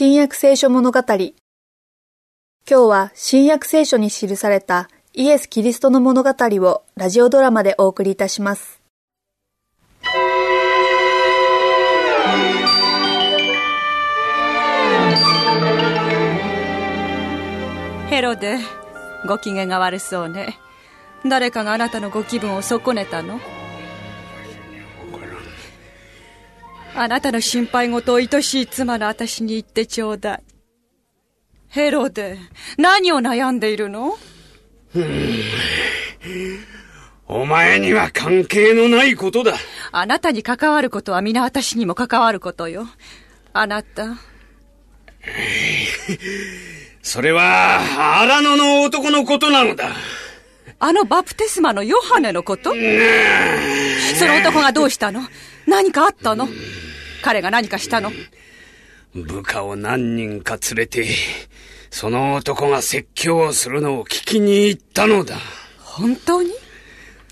新約聖書物語。今日は新約聖書に記されたイエス・キリストの物語をラジオドラマでお送りいたします。ヘロデご機嫌が悪そうね。誰かがあなたのご気分を損ねたの？あなたの心配事を愛しい妻の私に言ってちょうだい。ヘロデ何を悩んでいるの？お前には関係のないことだ。あなたに関わることは皆私にも関わることよ。あなた。それは、荒野の男のことなのだ。あのバプテスマのヨハネのこと？その男がどうしたの？何かあったの？彼が何かしたの？部下を何人か連れて、その男が説教をするのを聞きに行ったのだ。本当に？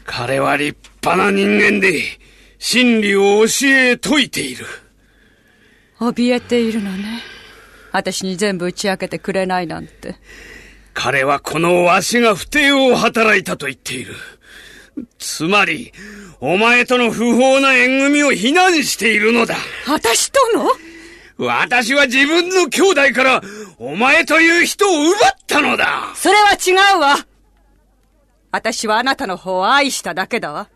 彼は立派な人間で、真理を教え説いている。怯えているのね私に全部打ち明けてくれないなんて彼はこのわしが不定を働いたと言っている。つまり、お前との不法な縁組を非難しているのだ。私との？私は自分の兄弟から、お前という人を奪ったのだそれは違うわ私はあなたの方を愛しただけだわ。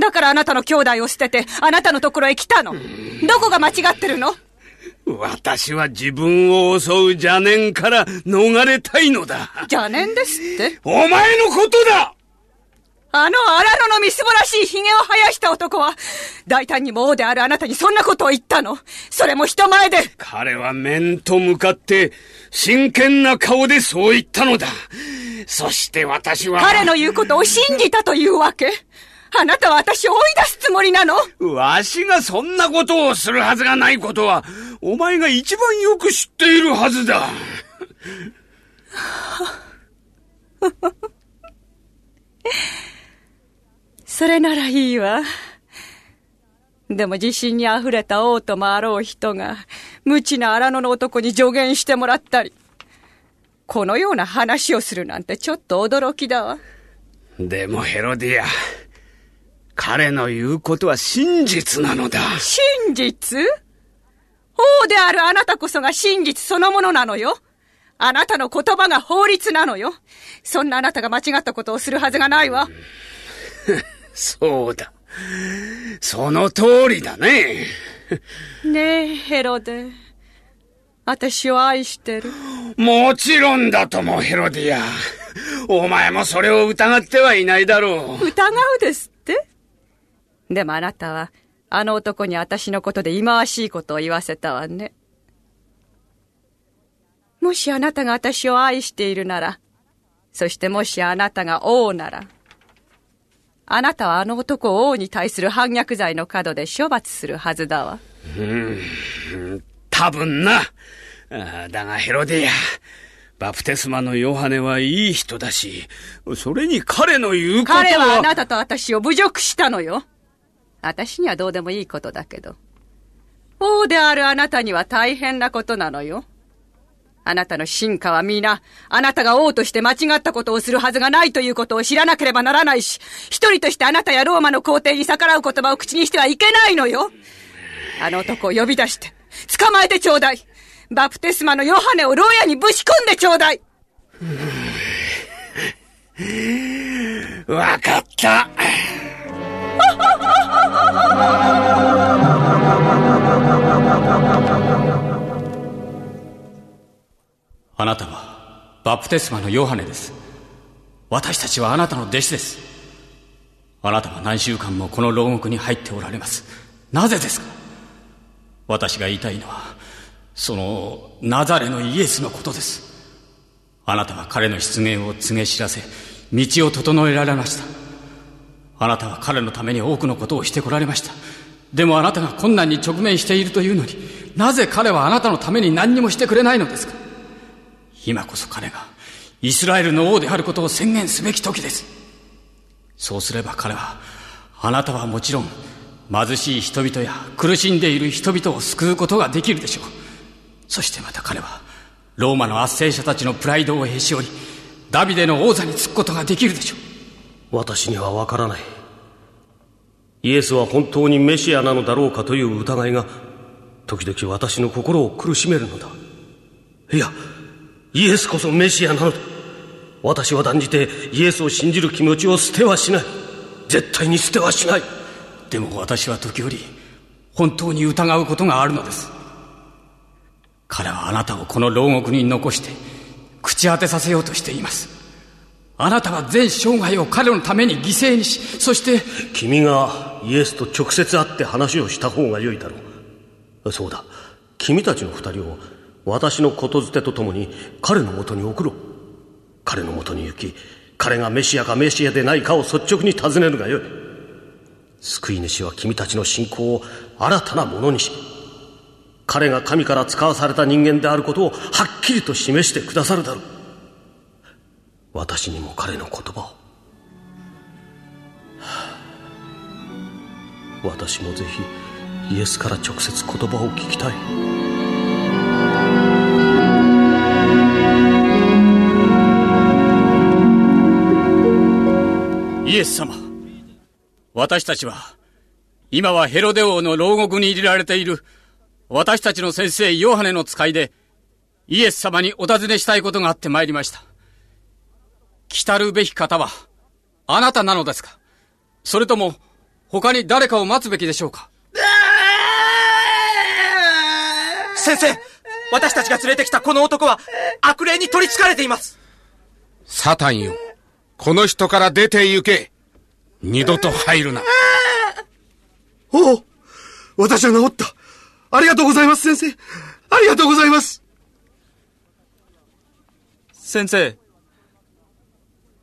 だからあなたの兄弟を捨てて、あなたのところへ来たの。どこが間違ってるの？私は自分を襲う邪念から逃れたいのだ。邪念ですってお前のことだあの荒野のみすぼらしい髭を生やした男は、大胆にも王であるあなたにそんなことを言ったの。それも人前で。彼は面と向かって、真剣な顔でそう言ったのだ。そして私は、彼の言うことを信じたというわけあなたは私を追い出すつもりなのわしがそんなことをするはずがないことは、お前が一番よく知っているはずだ。それならいいわ。でも自信に溢れた王ともあろう人が、無知な荒野の男に助言してもらったり、このような話をするなんてちょっと驚きだわ。でもヘロディア、彼の言うことは真実なのだ。真実？王であるあなたこそが真実そのものなのよ。あなたの言葉が法律なのよ。そんなあなたが間違ったことをするはずがないわ。そうだ。その通りだね。ねえ、ヘロデ。私を愛してる。もちろんだとも、ヘロディア。お前もそれを疑ってはいないだろう。疑うですって？でもあなたは、あの男に私のことで忌まわしいことを言わせたわね。もしあなたが私を愛しているなら、そしてもしあなたが王なら、あなたはあの男を王に対する反逆罪の角で処罰するはずだわ。多分な。あだがヘロディア、バプテスマのヨハネはいい人だし、それに彼の言うことは。彼はあなたと私を侮辱したのよ。私にはどうでもいいことだけど。王であるあなたには大変なことなのよ。あなたの進化は皆、あなたが王として間違ったことをするはずがないということを知らなければならないし、一人としてあなたやローマの皇帝に逆らう言葉を口にしてはいけないのよ。あの男を呼び出して、捕まえてちょうだい。バプテスマのヨハネを牢屋にぶち込んでちょうだい。わかった。あなたはバプテスマのヨハネです。私たちはあなたの弟子です。あなたは何週間もこの牢獄に入っておられます。なぜですか？私が言いたいのは、そのナザレのイエスのことです。あなたは彼の出現を告げ知らせ、道を整えられました。あなたは彼のために多くのことをしてこられました。でもあなたが困難に直面しているというのに、なぜ彼はあなたのために何にもしてくれないのですか？今こそ彼がイスラエルの王であることを宣言すべき時です。そうすれば彼は、あなたはもちろん、貧しい人々や苦しんでいる人々を救うことができるでしょう。そしてまた彼はローマの圧政者たちのプライドをへし折りダビデの王座につくことができるでしょう私にはわからないイエスは本当にメシアなのだろうかという疑いが時々私の心を苦しめるのだいやイエスこそメシアなのだ。私は断じてイエスを信じる気持ちを捨てはしない。絶対に捨てはしない。でも私は時折本当に疑うことがあるのです。彼はあなたをこの牢獄に残して口当てさせようとしています。あなたは全生涯を彼のために犠牲にしそして君がイエスと直接会って話をした方が良いだろう。そうだ。君たちの二人を私の言づてとともに彼のもとに送ろう。彼のもとに行き彼がメシアかメシアでないかを率直に尋ねるがよい。救い主は君たちの信仰を新たなものにし彼が神から使わされた人間であることをはっきりと示してくださるだろう。私にも彼の言葉を。私もぜひイエスから直接言葉を聞きたい。イエス様。私たちは、今はヘロデ王の牢獄に入れられている、私たちの先生ヨハネの使いで、イエス様にお尋ねしたいことがあって参りました。来たるべき方は、あなたなのですか？それとも、他に誰かを待つべきでしょうか？先生私たちが連れてきたこの男は、悪霊に取り憑かれていますサタンよ。この人から出て行け。二度と入るな。おお私は治った。ありがとうございます、先生。ありがとうございます。先生。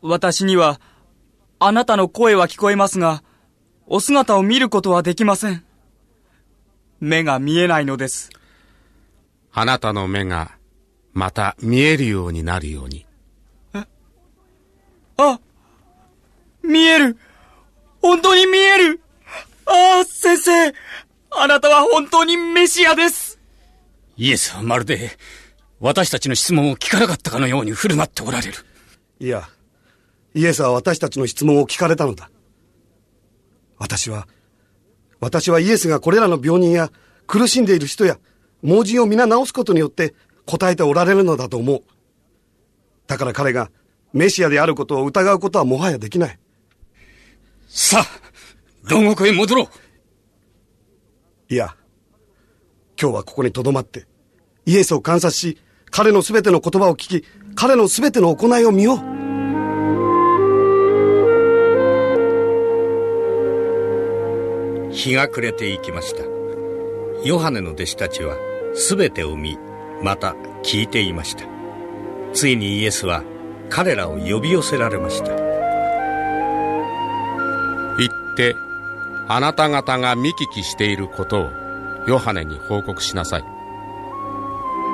私には、あなたの声は聞こえますが、お姿を見ることはできません。目が見えないのです。あなたの目が、また見えるようになるように。あ見える本当に見えるああ、先生あなたは本当にメシアですイエスはまるで、私たちの質問を聞かなかったかのように振る舞っておられる。いや、イエスは私たちの質問を聞かれたのだ。私は、私はイエスがこれらの病人や苦しんでいる人や盲人を皆治すことによって答えておられるのだと思う。だから彼がメシアであることを疑うことはもはやできない。さあ、牢獄へ戻ろう。いや、今日はここに留まって、イエスを観察し、彼のすべての言葉を聞き、彼のすべての行いを見よう。日が暮れていきました。ヨハネの弟子たちは全てを見、また聞いていました。ついにイエスは彼らを呼び寄せられました。行ってあなた方が見聞きしていることをヨハネに報告しなさい。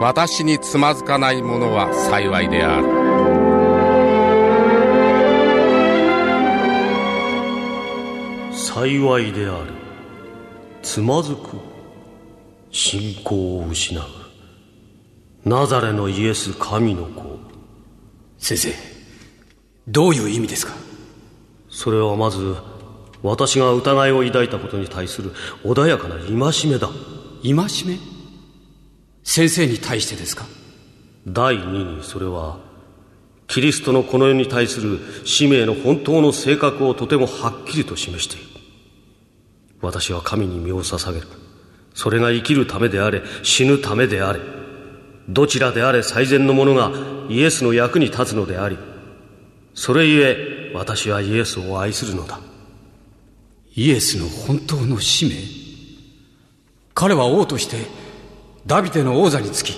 私につまずかない者は幸いである。幸いである。つまずく。信仰を失う。ナザレのイエス神の子先生どういう意味ですか？それはまず私が疑いを抱いたことに対する穏やかな戒めだ。戒め？先生に対してですか？第二にそれはキリストのこの世に対する使命の本当の性格をとてもはっきりと示している。私は神に身を捧げる。それが生きるためであれ死ぬためであれどちらであれ最善のものがイエスの役に立つのでありそれゆえ私はイエスを愛するのだ。イエスの本当の使命？彼は王としてダビデの王座につき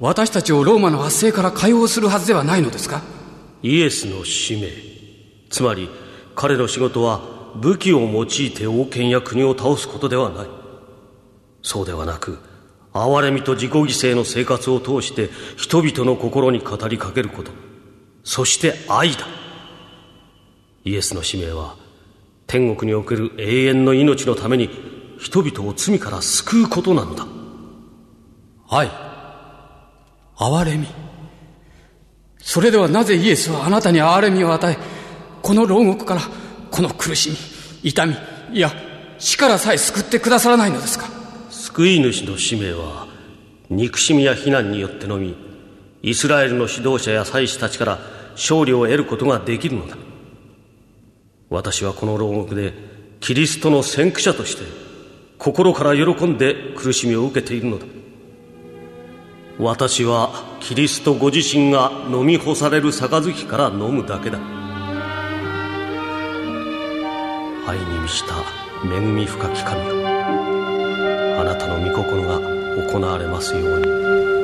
私たちをローマの圧政から解放するはずではないのですか？イエスの使命。つまり彼の仕事は武器を用いて王権や国を倒すことではない。そうではなく憐れみと自己犠牲の生活を通して人々の心に語りかけること。そして愛だ。イエスの使命は天国における永遠の命のために人々を罪から救うことなのだ。愛。憐れみ。それではなぜイエスはあなたに憐れみを与えこの牢獄からこの苦しみ痛みいや死からさえ救ってくださらないのですか？救い主の使命は憎しみや非難によってのみイスラエルの指導者や祭司たちから勝利を得ることができるのだ。私はこの牢獄でキリストの先駆者として心から喜んで苦しみを受けているのだ。私はキリストご自身が飲み干される杯から飲むだけだ。愛に満ちた恵み深き神よ行われますように。